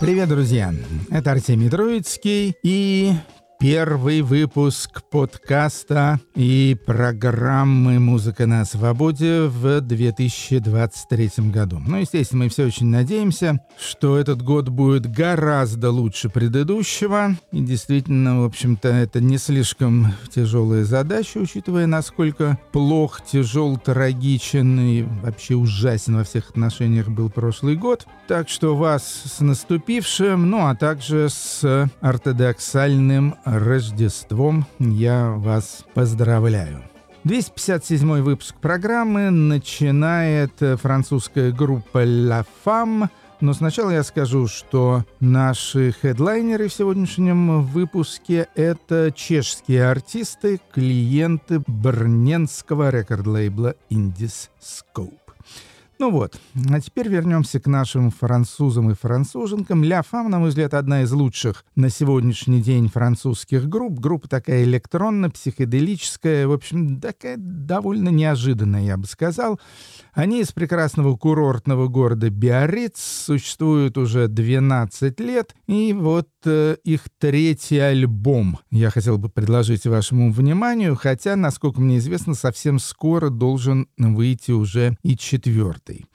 Привет, друзья! Это Артемий Троицкий и первый выпуск подкаста и программы «Музыка на свободе» в 2023 году. Ну, естественно, мы все очень надеемся, что этот год будет гораздо лучше предыдущего. И действительно, в общем-то, это не слишком тяжелая задача, учитывая, насколько плох, тяжел, трагичен и вообще ужасен во всех отношениях был прошлый год. Так что вас с наступившим, ну а также с ортодоксальным Рождеством я вас поздравляю. 257 выпуск программы начинает французская группа La Femme. Но сначала я скажу, что наши хедлайнеры в сегодняшнем выпуске — это чешские артисты, клиенты брненского рекорд-лейбла Indis Scope. Ну вот, а теперь вернемся к нашим французам и француженкам. Ля Фам, на мой взгляд, одна из лучших на сегодняшний день французских групп. Группа такая электронно-психоделическая, в общем, такая довольно неожиданная, я бы сказал. Они из прекрасного курортного города Биарриц, существуют уже 12 лет, и вот э, их третий альбом я хотел бы предложить вашему вниманию, хотя, насколько мне известно, совсем скоро должен выйти уже и четвертый.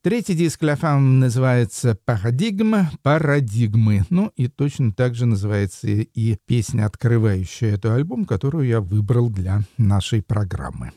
Третий диск Фам называется «Парадигма», «Парадигмы». Ну и точно так же называется и песня, открывающая этот альбом, которую я выбрал для нашей программы.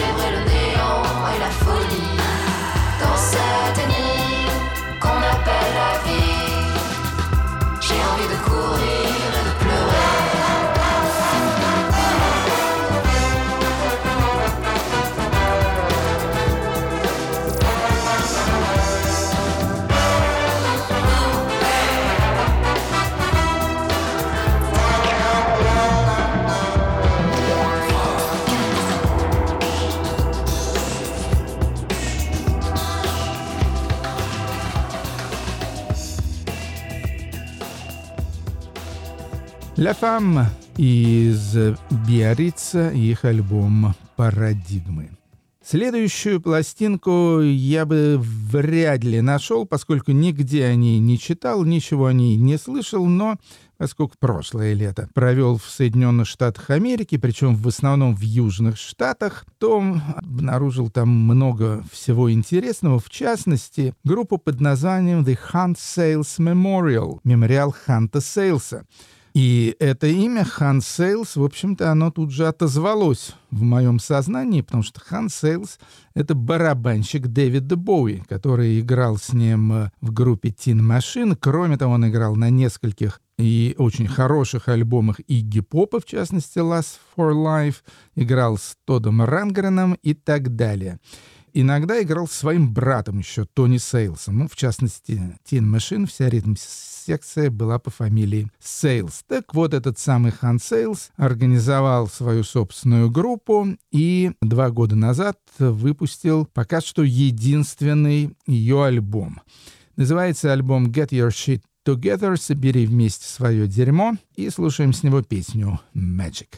what with a La Femme из Биаррица, их альбом «Парадигмы». Следующую пластинку я бы вряд ли нашел, поскольку нигде о ней не читал, ничего о ней не слышал, но поскольку прошлое лето провел в Соединенных Штатах Америки, причем в основном в Южных Штатах, то обнаружил там много всего интересного, в частности, группу под названием The Hunt Sales Memorial, мемориал Ханта Сейлса. И это имя Хант Сейлс, в общем-то, оно тут же отозвалось в моем сознании, потому что Хант Сейлс — это барабанщик Дэвида Боуи, который играл с ним э, в группе Tin Machine. Кроме того, он играл на нескольких и очень хороших альбомах Игги Попа, в частности, Lust for Life, играл с Тодом Рангреном и так далее. Иногда играл с своим братом еще, Тони Сейлсом. Ну, в частности, Tin Machine, вся ритм-секция была по фамилии Сейлс. Так вот, этот самый Хан Сейлс организовал свою собственную группу и два года назад выпустил пока что единственный ее альбом. Называется альбом «Get Your Shit Together», «Собери вместе свое дерьмо» и слушаем с него песню «Magic».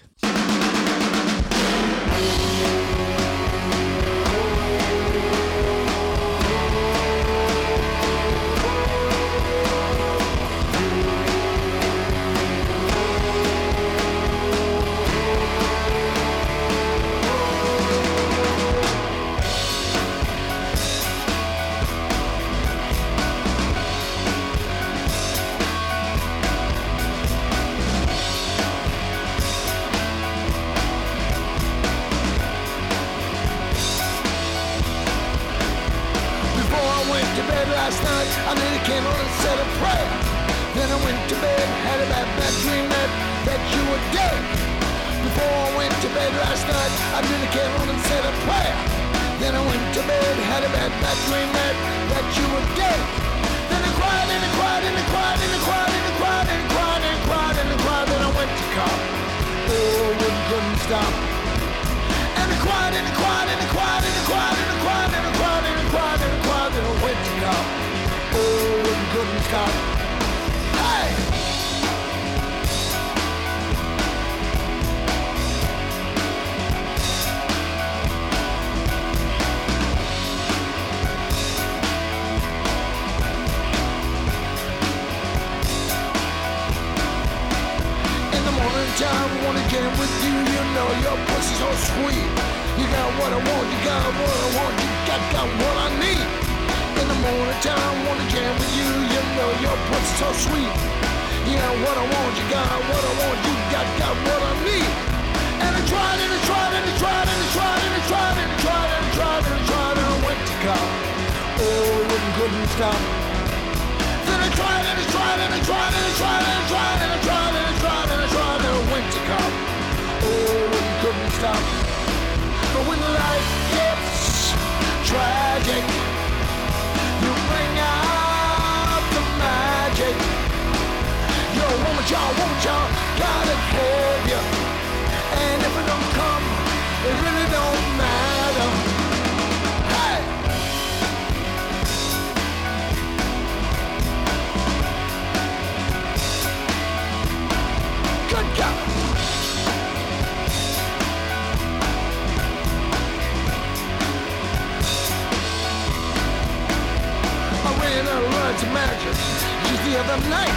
three of them night.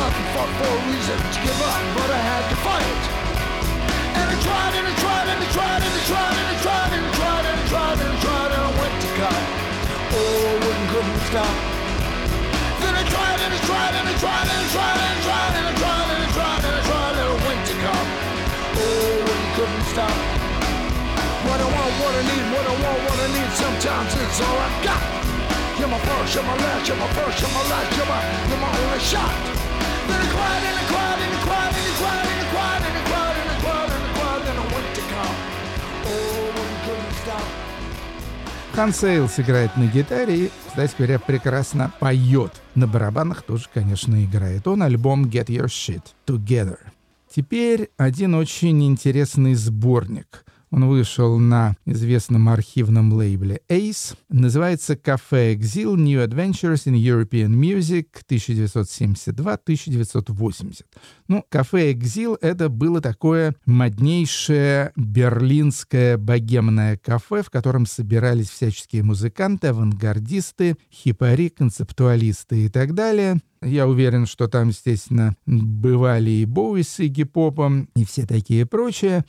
up and fought for a reason to give up, but I had to fight. And I tried and I tried and I tried and I tried and I tried and I tried and I tried and I tried and I went to God. Oh, I wouldn't couldn't stop. Then I tried and I tried and I tried and I tried and I tried and I tried and I tried and I tried and I went to God. Oh, I couldn't stop. What I want, what I need, what I want, what I need. Sometimes it's all I got. Хан Сейлс играет на гитаре и, кстати говоря, прекрасно поет. На барабанах тоже, конечно, играет. Он альбом Get Your Shit Together. Теперь один очень интересный сборник. Он вышел на известном архивном лейбле Ace. Называется «Cafe Exile New Adventures in European Music 1972-1980». Ну, «Cafe Exile» — это было такое моднейшее берлинское богемное кафе, в котором собирались всяческие музыканты, авангардисты, хипари, концептуалисты и так далее. Я уверен, что там, естественно, бывали и Боуи с Игги Попом, и все такие прочие.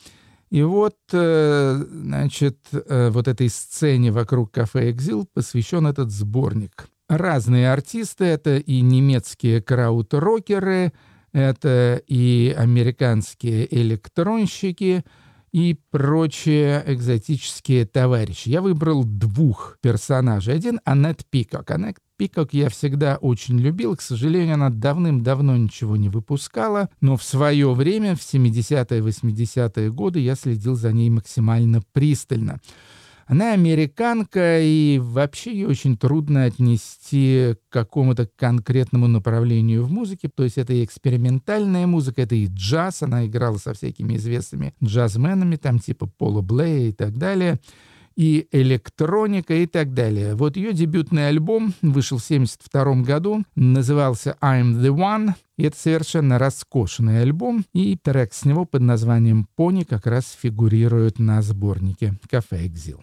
И вот, э, значит, э, вот этой сцене вокруг кафе «Экзил» посвящен этот сборник. Разные артисты, это и немецкие крауд-рокеры, это и американские электронщики — и прочие экзотические товарищи. Я выбрал двух персонажей. Один — Аннет Пикок. Аннет Пикок я всегда очень любил. К сожалению, она давным-давно ничего не выпускала, но в свое время, в 70-е, 80-е годы, я следил за ней максимально пристально. Она американка, и вообще ее очень трудно отнести к какому-то конкретному направлению в музыке. То есть это и экспериментальная музыка, это и джаз. Она играла со всякими известными джазменами, там типа Пола Блея и так далее и электроника и так далее. Вот ее дебютный альбом вышел в 1972 году, назывался «I'm the One», и это совершенно роскошный альбом, и трек с него под названием «Пони» как раз фигурирует на сборнике «Кафе Экзил».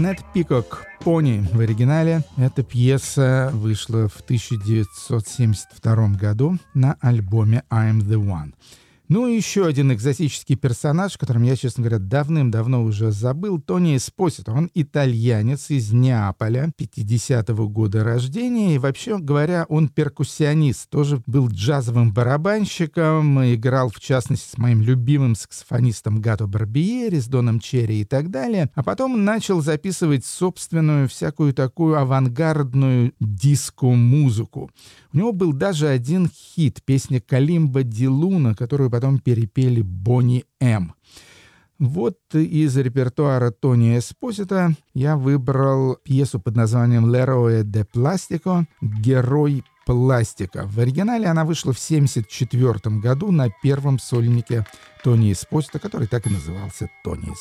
Аннет Пикок «Пони» в оригинале. Эта пьеса вышла в 1972 году на альбоме «I'm the One». Ну и еще один экзотический персонаж, которым я, честно говоря, давным-давно уже забыл, Тони Эспосито. Он итальянец из Неаполя, 50-го года рождения, и вообще говоря, он перкуссионист, тоже был джазовым барабанщиком, играл, в частности, с моим любимым саксофонистом Гато Барбиери, с Доном Черри и так далее, а потом начал записывать собственную всякую такую авангардную диско-музыку. У него был даже один хит, песня «Калимба Ди Луна», которую потом перепели Бонни М. Вот из репертуара Тони Эспозита я выбрал пьесу под названием «Лероe де Пластико» «Герой пластика». В оригинале она вышла в 1974 году на первом сольнике Тони Эспозита, который так и назывался Тони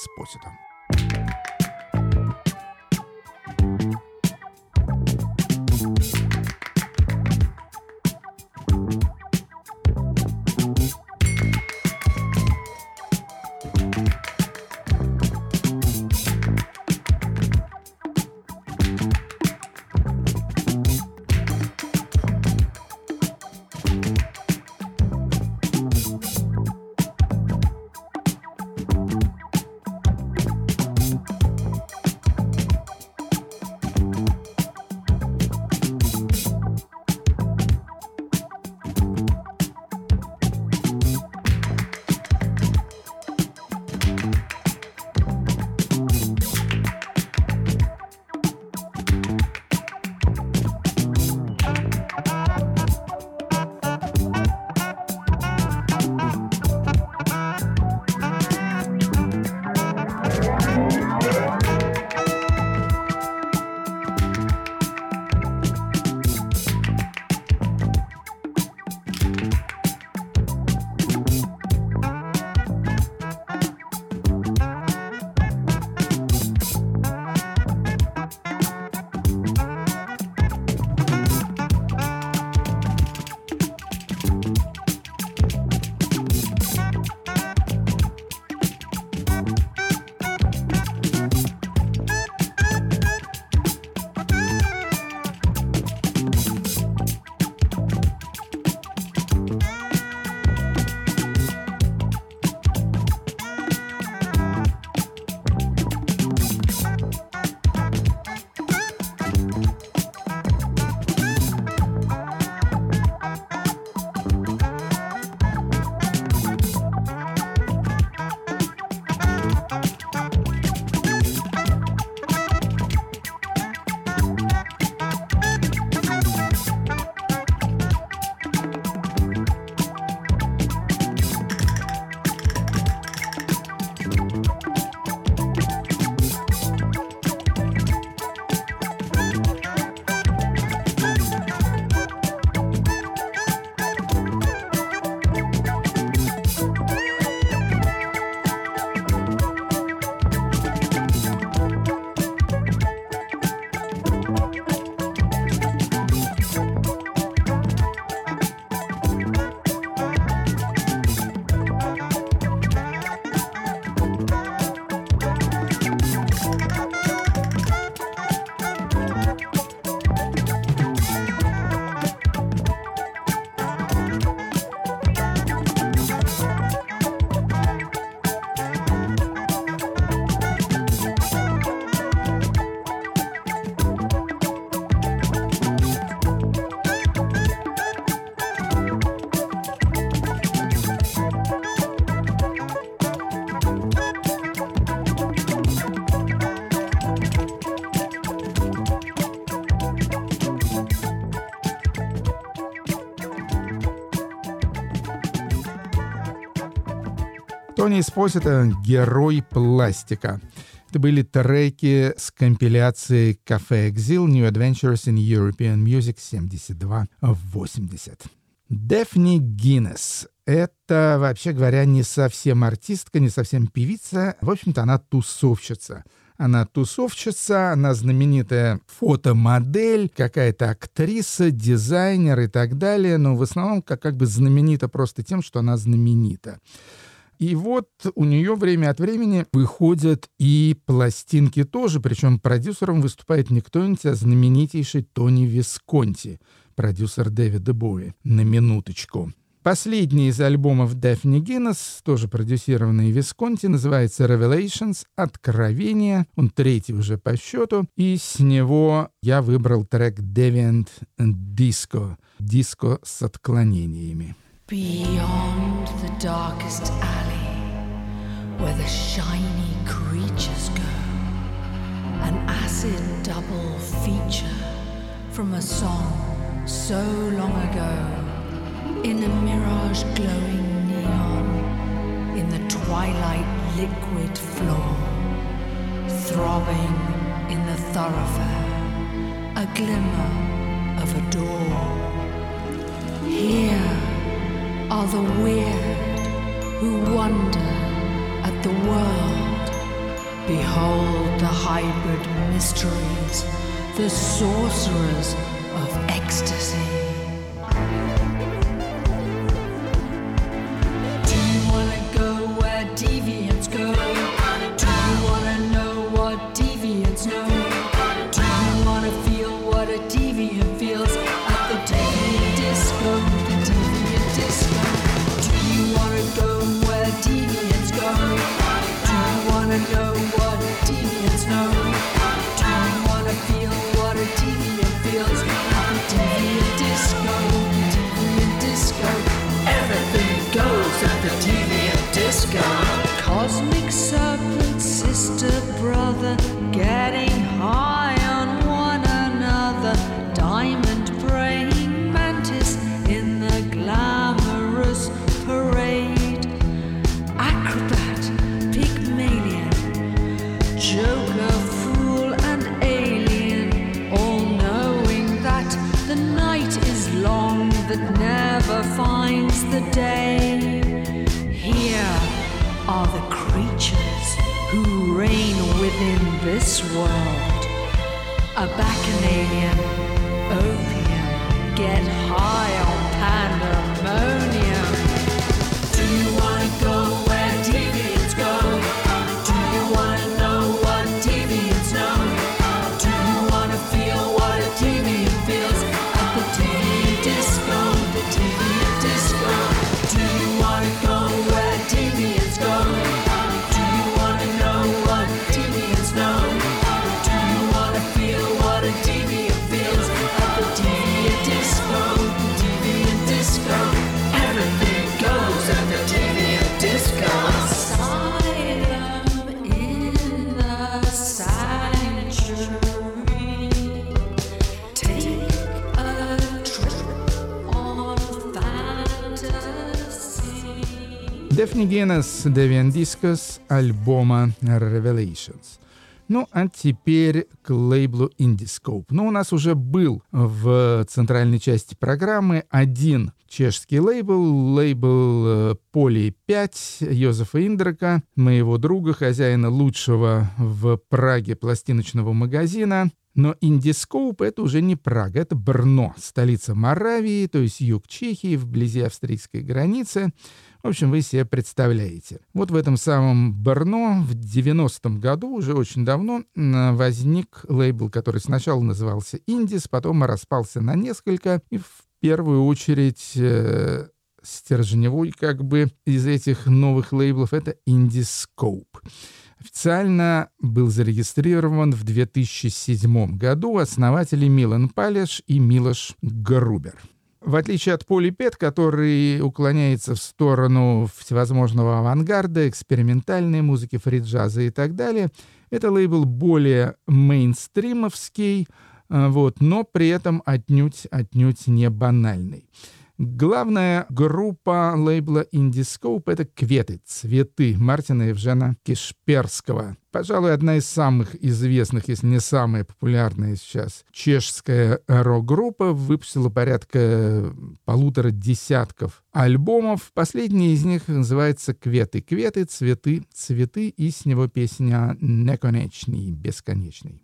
Эспозита. Тони Эспосито — герой пластика. Это были треки с компиляции Cafe Exil New Adventures in European Music 72-80. Дефни Гиннес — это, вообще говоря, не совсем артистка, не совсем певица. В общем-то, она тусовщица. Она тусовщица, она знаменитая фотомодель, какая-то актриса, дизайнер и так далее, но в основном как, как бы знаменита просто тем, что она знаменита. И вот у нее время от времени выходят и пластинки тоже, причем продюсером выступает не кто-нибудь, а знаменитейший Тони Висконти, продюсер Дэвида Боуи, на минуточку. Последний из альбомов Daphne Guinness, тоже продюсированный Висконти, называется Revelations — Откровение. Он третий уже по счету. И с него я выбрал трек Deviant Disco. Диско с отклонениями. Beyond the darkest alley where the shiny creatures go, an acid double feature from a song so long ago. In a mirage glowing neon, in the twilight liquid floor, throbbing in the thoroughfare, a glimmer of a door. Here are the weird who wonder the world. Behold the hybrid mysteries, the sorcerers of ecstasy. are the creatures who reign within this world. A bacchanalian, opium, get high on pandas. Daphne Guinness, Devian Discos, альбома Revelations. Ну, а теперь к лейблу Indiscope. Ну, у нас уже был в центральной части программы один чешский лейбл, лейбл Поли 5 Йозефа Индрака, моего друга, хозяина лучшего в Праге пластиночного магазина. Но Индискоуп — это уже не Прага, это Брно, столица Моравии, то есть юг Чехии, вблизи австрийской границы. В общем, вы себе представляете. Вот в этом самом Брно в 90-м году, уже очень давно, возник лейбл, который сначала назывался «Индис», потом распался на несколько, и в первую очередь э, стержневой как бы из этих новых лейблов — это «Индискоуп». Официально был зарегистрирован в 2007 году основатели Милан Палеш и Милош Грубер. В отличие от Полипет, который уклоняется в сторону всевозможного авангарда, экспериментальной музыки, фриджаза и так далее, это лейбл более мейнстримовский, э, вот, но при этом отнюдь, отнюдь не банальный. Главная группа лейбла Indiscope — это «Кветы», «Цветы» Мартина Евжена Кишперского. Пожалуй, одна из самых известных, если не самая популярная сейчас, чешская рок-группа выпустила порядка полутора десятков альбомов. Последний из них называется «Кветы». «Кветы», «Цветы», «Цветы» и с него песня «Неконечный», «Бесконечный».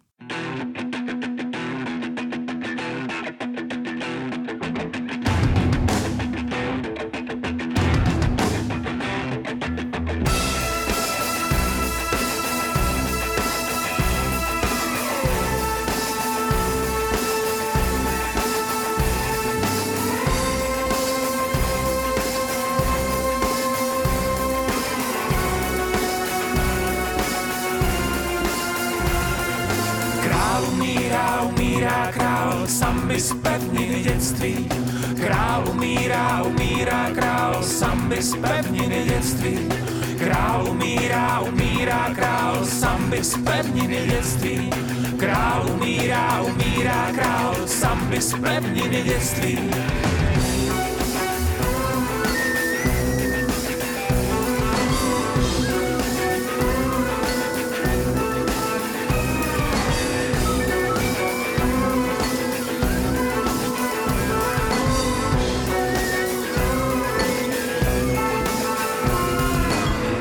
Z pevniny dětství. Král umírá, umírá král, samby z pevniny dětství.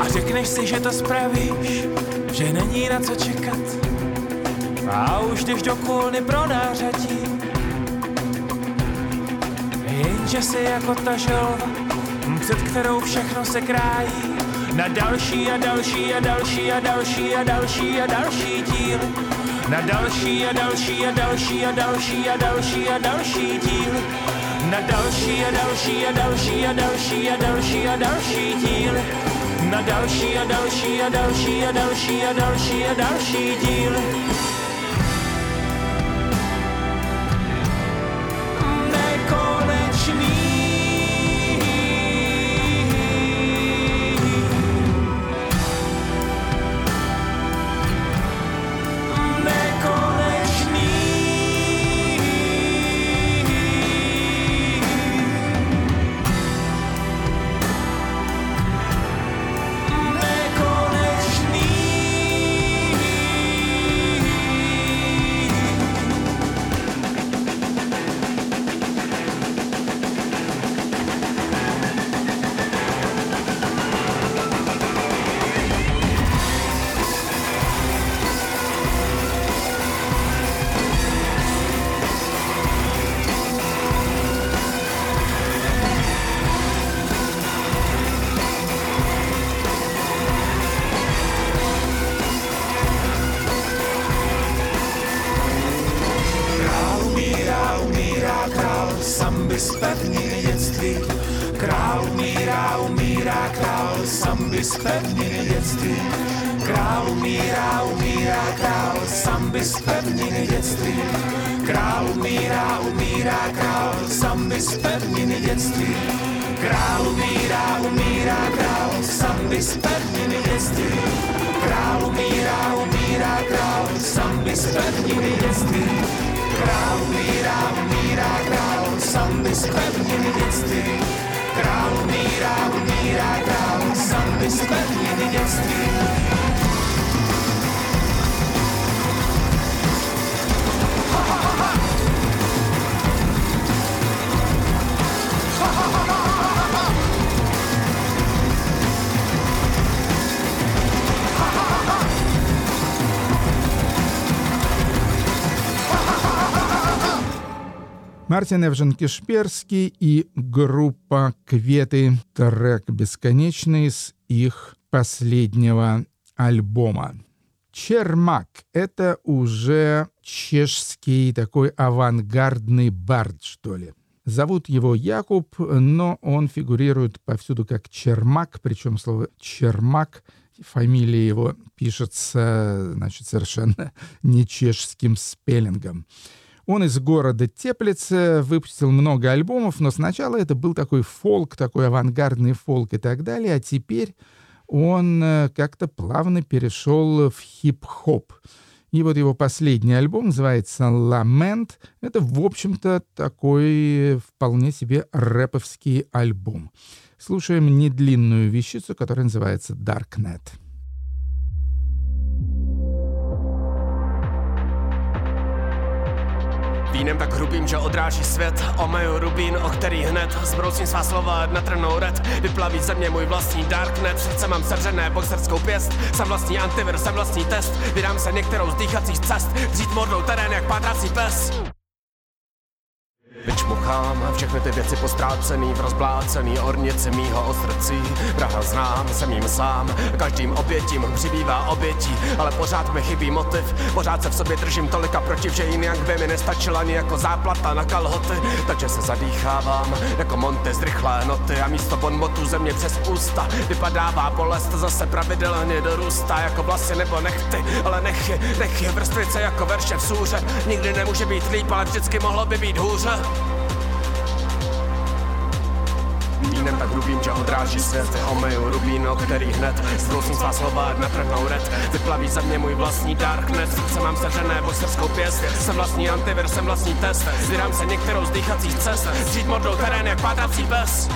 Řekneš si, že to spravíš, že není na co čekat a už jdeš do kulny pro nářadí. Jenže si jako ta želva, před kterou všechno se krájí, na další a další a další a další a další a další díl. Na další a další a další a další a další a další díl. Na další a další a další a další a další a další díl na další a další a další a další a další a další díl. Мартин Эвжен-Кишперский и группа «Кветы» трек «Бесконечный» с их последнего альбома. Чермак — это уже чешский такой авангардный бард, что ли. Зовут его Якуб, но он фигурирует повсюду как Чермак, причем слово «Чермак» фамилия его пишется, значит, совершенно не чешским спеллингом. Он из города Теплица, выпустил много альбомов, но сначала это был такой фолк, такой авангардный фолк и так далее, а теперь он э, как-то плавно перешел в хип-хоп. И вот его последний альбом называется «Ламент». Это, в общем-то, такой вполне себе рэповский альбом. Слушаем недлинную вещицу, которая называется «Darknet». Vínem tak hrubým, že odráží svět. Omeju rubín, o který hned Zbrousím svá slova na trnou red. Vyplaví ze mě můj vlastní darknet. Srdce mám sevřené boxerskou pěst. Jsem vlastní antivir, jsem vlastní test. Vydám se některou z dýchacích cest. Vzít mordou terén jak pátrací pes Vyčmuch poslouchám všechny ty věci postrácený v rozblácený ornici mýho ostrcí. Praha znám, jsem jim sám, každým obětím přibývá obětí, ale pořád mi chybí motiv, pořád se v sobě držím tolika protiv, že jinak by mi nestačila ani jako záplata na kalhoty, takže se zadýchávám jako Monty z rychlé noty a místo bonmotu země přes ústa vypadává bolest zase pravidelně dorůstá jako vlasy nebo nechty, ale nechy, nechy vrstvice jako verše v súře, nikdy nemůže být líp, ale vždycky mohlo by být hůře. Vínem tak hrubým, že odráží svět. Homeju rubín, o který hned Zbrousím svá slova, natrhnou red Vyplaví ze mě můj vlastní darknet. Srdce mám seřené boxerskou pěst Jsem vlastní antivir, jsem vlastní test. Vydám se některou z dýchacích cest. Žít modrou terén jak pátrací pes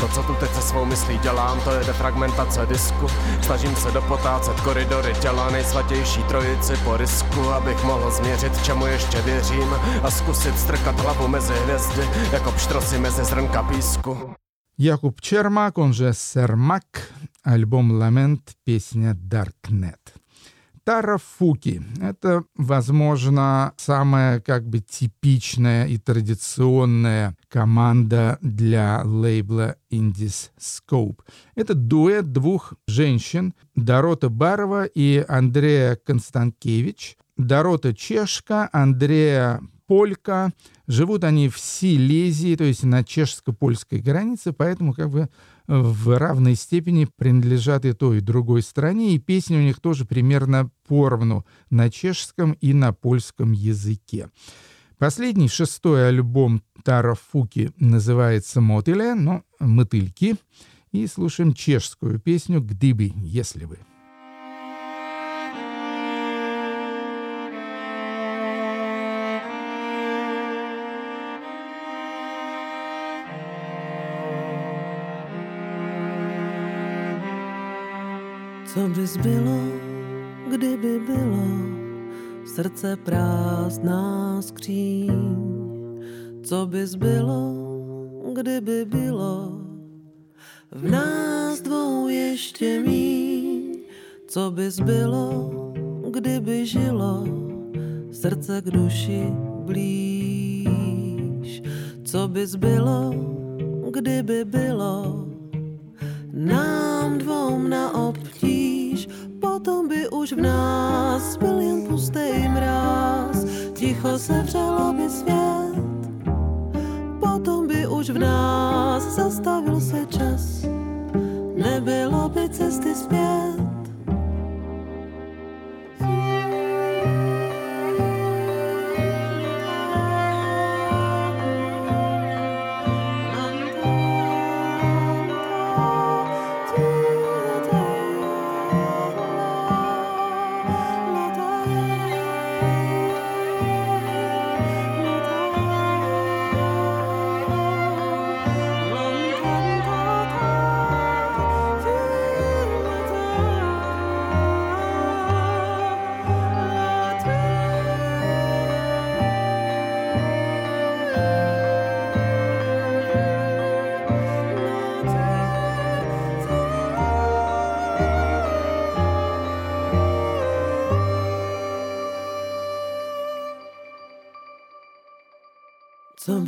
To, co tu teď se svou myslí dělám, to je defragmentace disku Snažím se dopotácet koridory těla nejsvatější trojici po risku Abych mohl změřit, čemu ještě věřím A zkusit strkat hlavu mezi hvězdy, jako pštrosy mezi zrnka písku Jakub Чермак, он же Сермак, альбом «Ламент», песня «Darknet». Тарафуки — это, возможно, самая как бы типичная и традиционная команда для лейбла Indies Scope. Это дуэт двух женщин, Дорота Барова и Андрея Констанкевич. Дорота чешка, Андрея полька. Живут они в Силезии, то есть на чешско-польской границе, поэтому как бы в равной степени принадлежат и той, и другой стране, и песни у них тоже примерно поровну на чешском и на польском языке. Последний, шестой альбом Тара Фуки называется «Мотыле», но «Мотыльки», и слушаем чешскую песню «Гдыбы, если бы». Co by zbylo, kdyby bylo srdce prázdná skříň? Co by zbylo, kdyby bylo? V nás dvou ještě míň? Co by zbylo, kdyby žilo? Srdce k duši blíž? Co by zbylo, kdyby bylo? Nám dvou na obtíž, potom by už v nás byl jen pustý mráz, ticho se vřelo by svět, potom by už v nás zastavil se čas, nebylo by cesty zpět.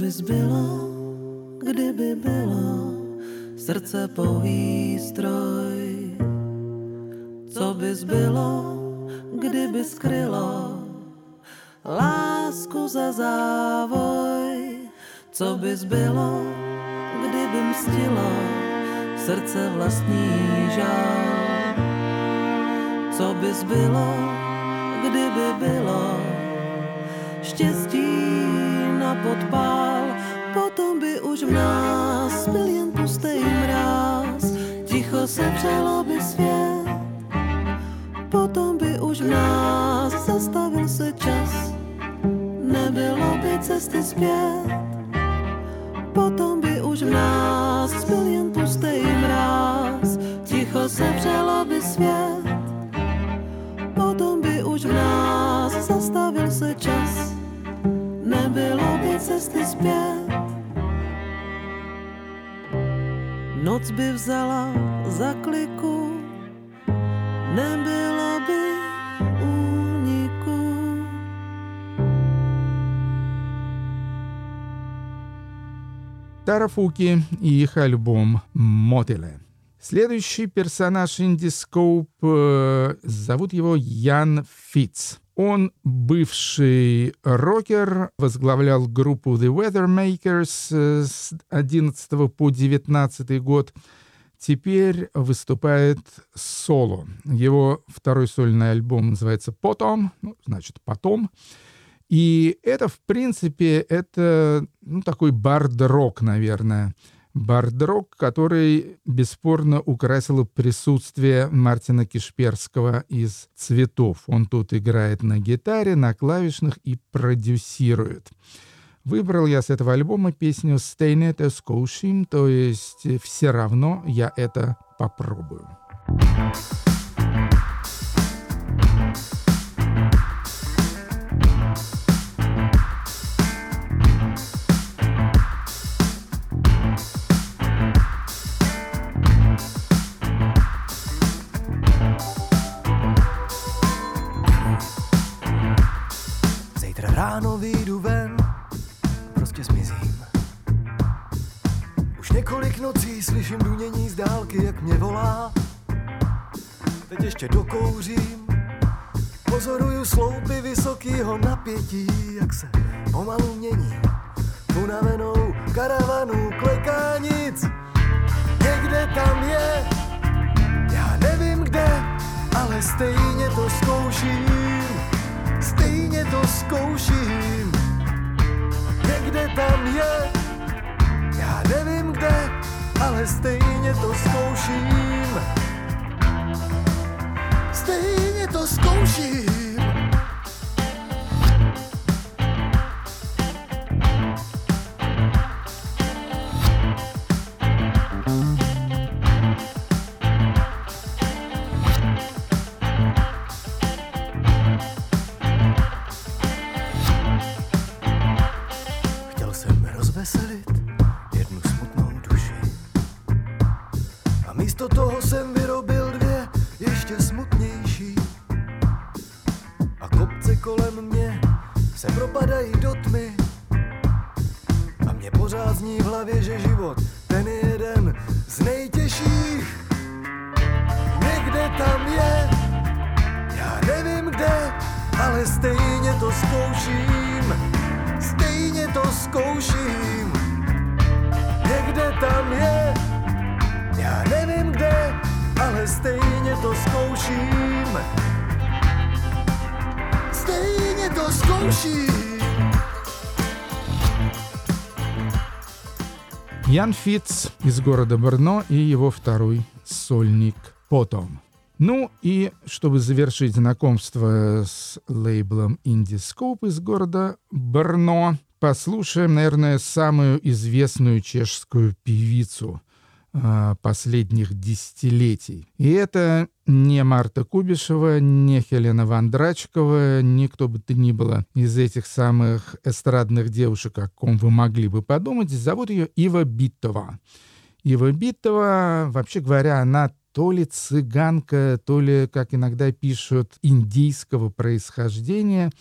By zbylo, kdyby bylo srdce pouhý stroj? Co by zbylo, kdyby skrylo lásku za závoj? Co by zbylo, kdyby mstilo srdce vlastní žál? Co by zbylo, kdyby bylo štěstí na podpál, potom by už v nás byl jen pustý mráz, ticho se přelo by svět, potom by už v nás zastavil se čas, nebylo by cesty zpět, potom by už v nás byl jen pustý mráz, ticho se přelo by svět, potom by už v nás zastavil se čas, звезды спят Noc by vzala za kliku, nebylo by úniku. Тарафуки и их альбом «Мотеле». Следующий персонаж Индискоуп, э, зовут его Ян Фитц. Он бывший рокер, возглавлял группу The Weathermakers э, с 11 по 19 год. Теперь выступает соло. Его второй сольный альбом называется «Потом», ну, значит, «Потом». И это, в принципе, это ну, такой бард-рок, наверное. Бард-рок, который бесспорно украсило присутствие Мартина Кишперского из «Цветов». Он тут играет на гитаре, на клавишных и продюсирует. Выбрал я с этого альбома песню «Stay Net Scotian», то есть «Все равно я это попробую». Ještě dokouřím, pozoruju sloupy vysokého napětí, jak se pomalu mění. Unavenou karavanu kleká nic, někde tam je, já nevím kde, ale stejně to zkouším stejně to do tmy. A mě pořád zní v hlavě, že život ten je jeden z nejtěžších. Někde tam je, já nevím kde, ale stejně to zkouším, stejně to zkouším. Někde tam je, já nevím kde, ale stejně to zkouším. Stejně to zkouším. Ян Фитц из города Брно и его второй сольник «Потом». Ну и чтобы завершить знакомство с лейблом Indie из города Брно, послушаем, наверное, самую известную чешскую певицу э, последних десятилетий. И это не Марта Кубишева, не Хелена Вандрачкова, ни кто бы то ни было из этих самых эстрадных девушек, о ком вы могли бы подумать. Зовут ее Ива Биттова. Ива Биттова, вообще говоря, она то ли цыганка, то ли, как иногда пишут, индийского происхождения.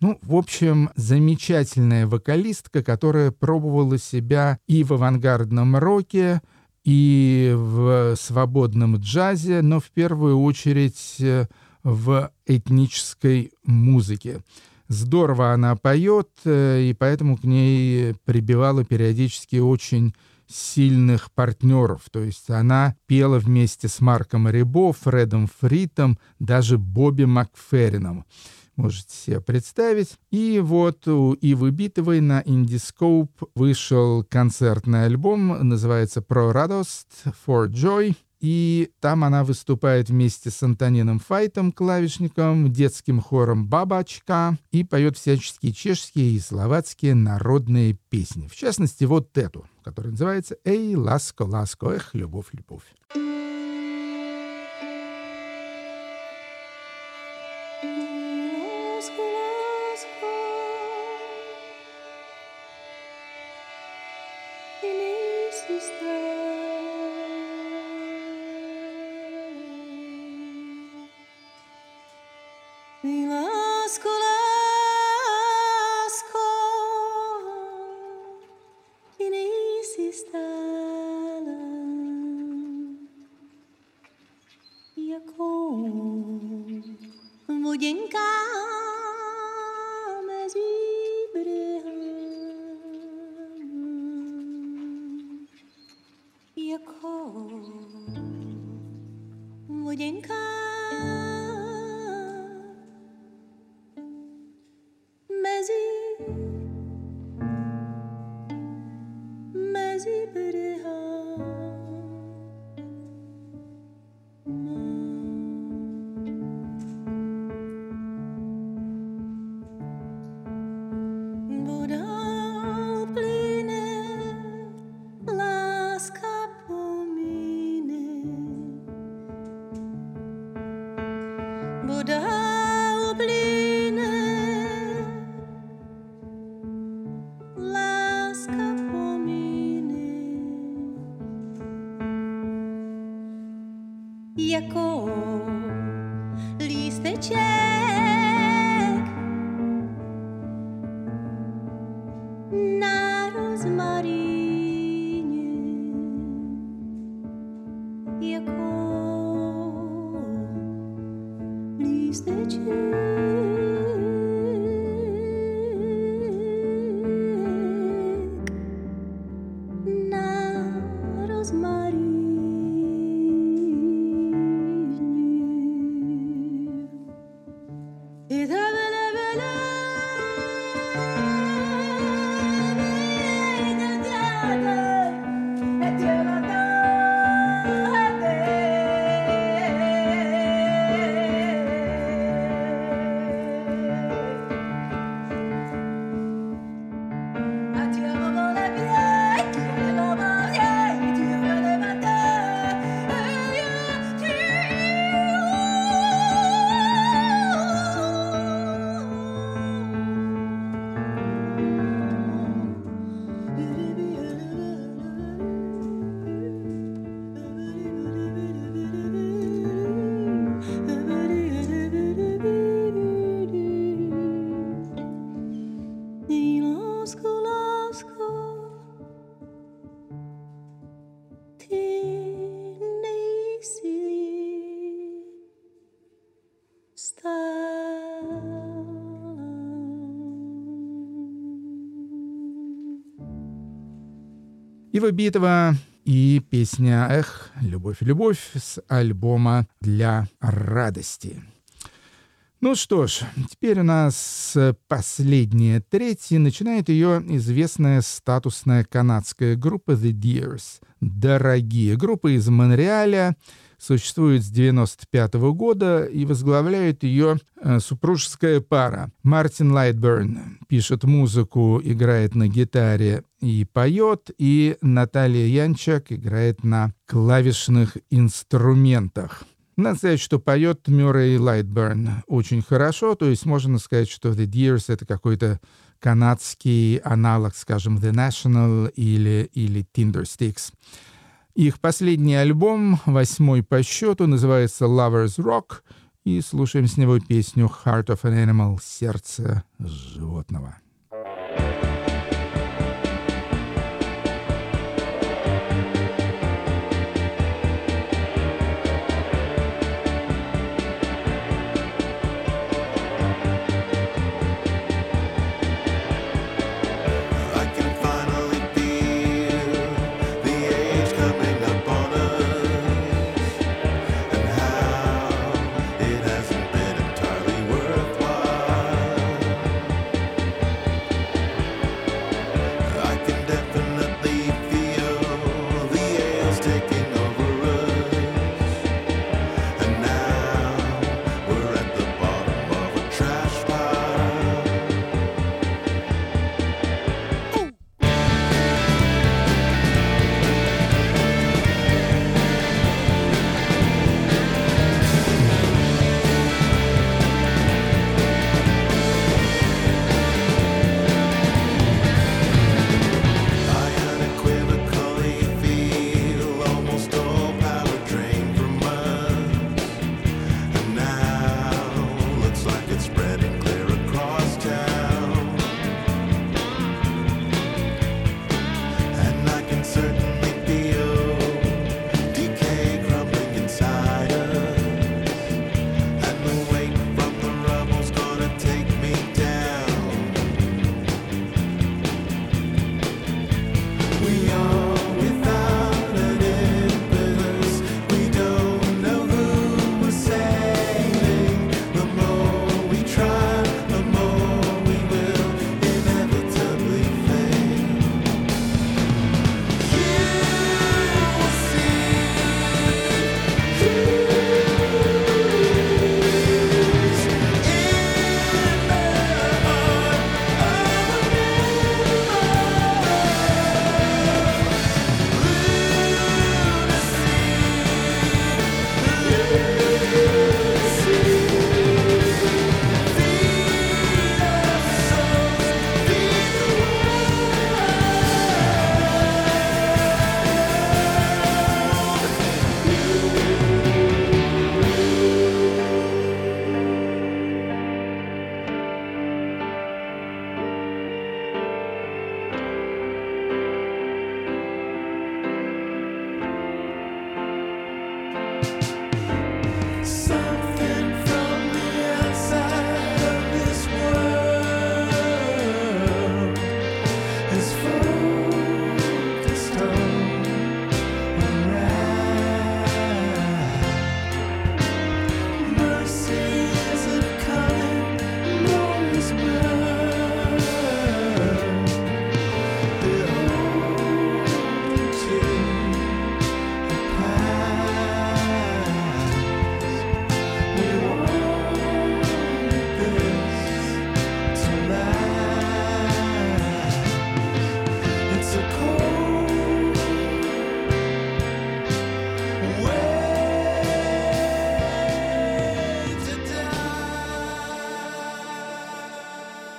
Ну, в общем, замечательная вокалистка, которая пробовала себя и в авангардном роке, и в свободном джазе, но в первую очередь э, в этнической музыке. Здорово она поет, э, и поэтому к ней прибивала периодически очень сильных партнеров. То есть она пела вместе с Марком Рибо, Фредом Фритом, даже Бобби Макферрином можете себе представить. И вот у Ивы Битовой на Indiscope вышел концертный альбом, называется «Про радость», «For Joy», и там она выступает вместе с Антонином Файтом, клавишником, детским хором «Бабачка» и поет всяческие чешские и словацкие народные песни. В частности, вот эту, которая называется «Эй, ласко, ласко, эх, любовь, любовь». Buddha. Ива Битова и песня «Эх, любовь, любовь» с альбома «Для радости». Ну что ж, теперь у нас последняя треть, и начинает ее известная статусная канадская группа The Dears. Дорогие. Группа из Монреаля, существует с 95 года и возглавляет ее э, супружеская пара. Мартин Лайтберн пишет музыку, играет на гитаре и поет, и Наталья Янчак играет на клавишных инструментах. Надо сказать, что поет Мюррей Лайтберн очень хорошо, то есть можно сказать, что The Dears — это какой-то канадский аналог, скажем, The National или, или Tindersticks. Их последний альбом, восьмой по счету, называется Lover's Rock, и слушаем с него песню Heart of an Animal — «Сердце животного».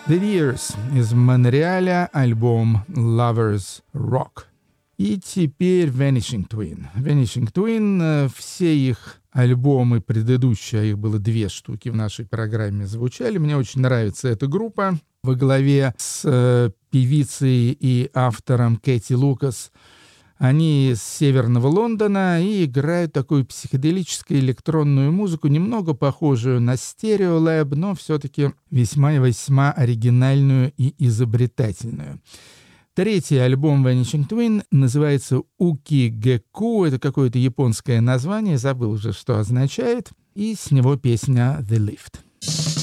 The Years из Монреаля, альбом Lovers Rock. И теперь Vanishing Twin. Vanishing Twin, э, все их альбомы предыдущие, а их было две штуки в нашей программе, звучали. Мне очень нравится эта группа во главе с э, певицей и автором Кэти Лукас. Они из северного Лондона и играют такую психоделическую электронную музыку, немного похожую на стереолэб, но все-таки весьма и весьма оригинальную и изобретательную. Третий альбом Vanishing Twin называется Уки Геку. Это какое-то японское название, забыл уже, что означает. И с него песня The Lift.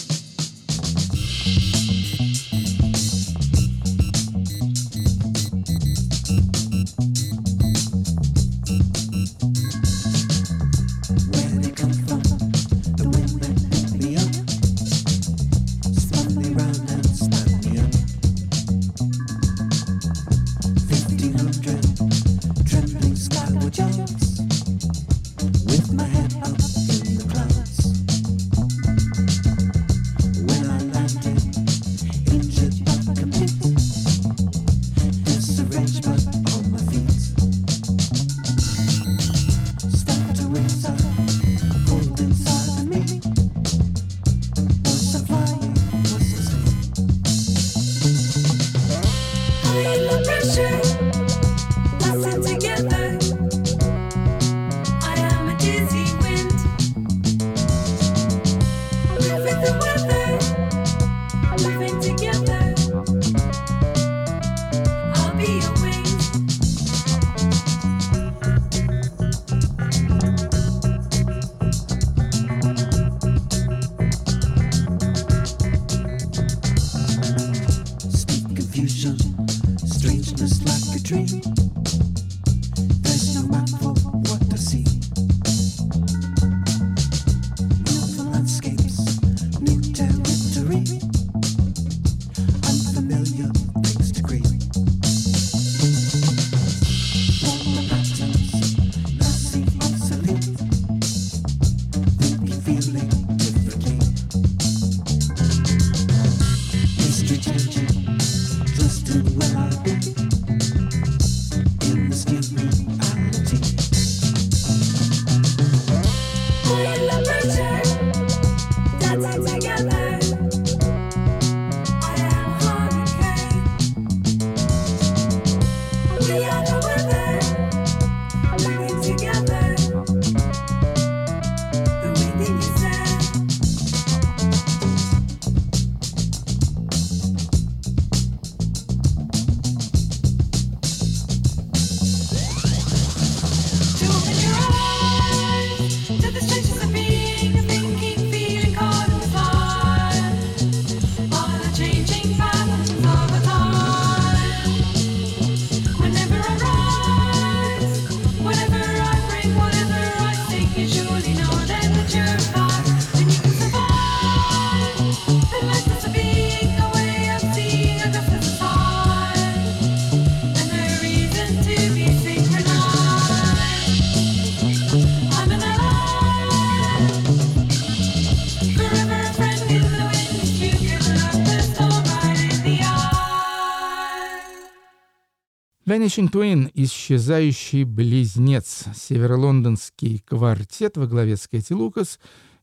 Vanishing Twin — исчезающий близнец, северолондонский квартет во главе с Кэти Лукас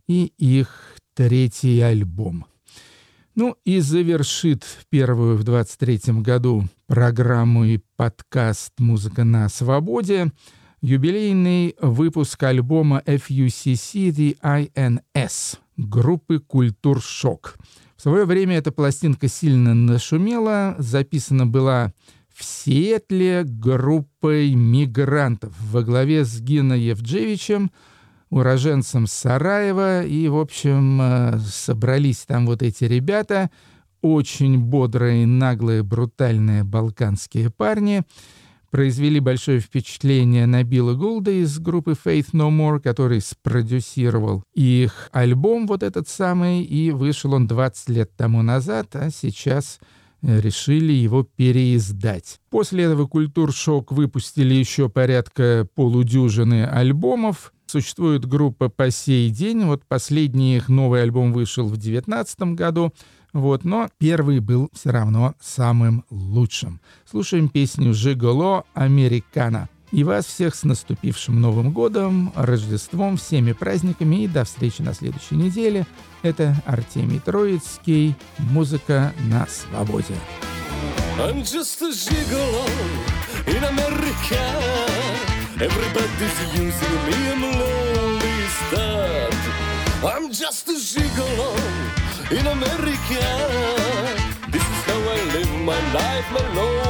и их третий альбом. Ну и завершит первую в 23 году программу и подкаст «Музыка на свободе» юбилейный выпуск альбома FUCC The INS группы «Культур Шок». В свое время эта пластинка сильно нашумела, записана была в Сиэтле группой мигрантов во главе с Гино Евджевичем, уроженцем Сараева. И, в общем, э, собрались там вот эти ребята, очень бодрые, наглые, брутальные балканские парни, произвели большое впечатление на Билла Голда из группы Faith No More, который спродюсировал их альбом вот этот самый, и вышел он 20 лет тому назад, а сейчас решили его переиздать. После этого «Культуршок» выпустили еще порядка полудюжины альбомов. Существует группа по сей день. Вот последний их новый альбом вышел в 2019 году. Вот, но первый был все равно самым лучшим. Слушаем песню «Жиголо Американо». И вас всех с наступившим Новым годом, Рождеством, всеми праздниками и до встречи на следующей неделе. Это Артемий Троицкий. Музыка на свободе. I'm just a gigolo in America. Everybody's using me, I'm lonely stud. I'm just a gigolo in America. This is how I live my life, my lonely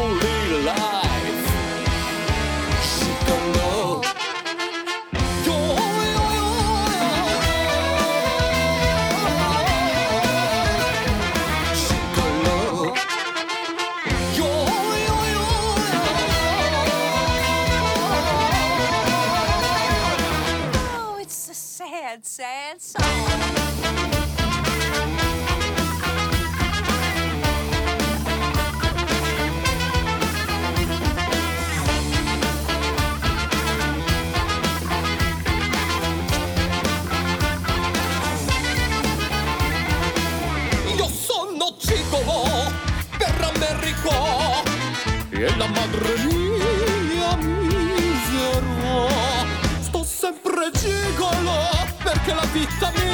e la madre mia misero. Sto sempre gigolo perché la vita mia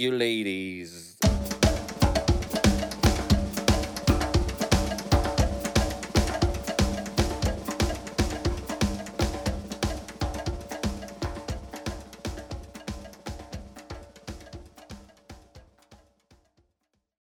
you, ladies.